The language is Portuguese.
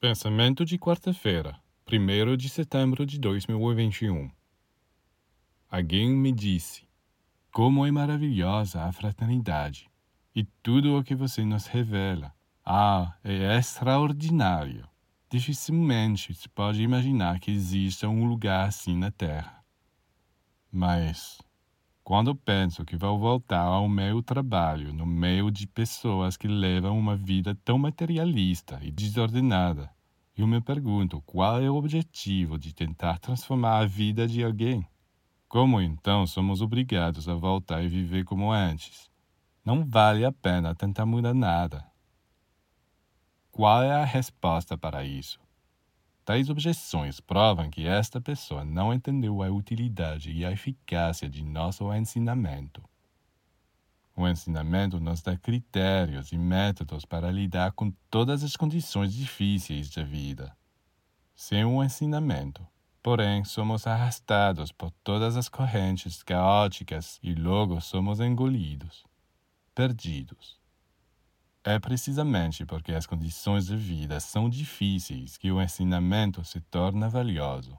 Pensamento de quarta-feira, 1 de setembro de 2021. Alguém me disse: Como é maravilhosa a fraternidade e tudo o que você nos revela. Ah, é extraordinário. Dificilmente se pode imaginar que exista um lugar assim na Terra. Mas, quando penso que vou voltar ao meu trabalho no meio de pessoas que levam uma vida tão materialista e desordenada, eu me pergunto qual é o objetivo de tentar transformar a vida de alguém. Como então somos obrigados a voltar e viver como antes? Não vale a pena tentar mudar nada. Qual é a resposta para isso? Tais objeções provam que esta pessoa não entendeu a utilidade e a eficácia de nosso ensinamento. O ensinamento nos dá critérios e métodos para lidar com todas as condições difíceis da vida. Sem o ensinamento, porém, somos arrastados por todas as correntes caóticas e logo somos engolidos, perdidos. É precisamente porque as condições de vida são difíceis que o ensinamento se torna valioso.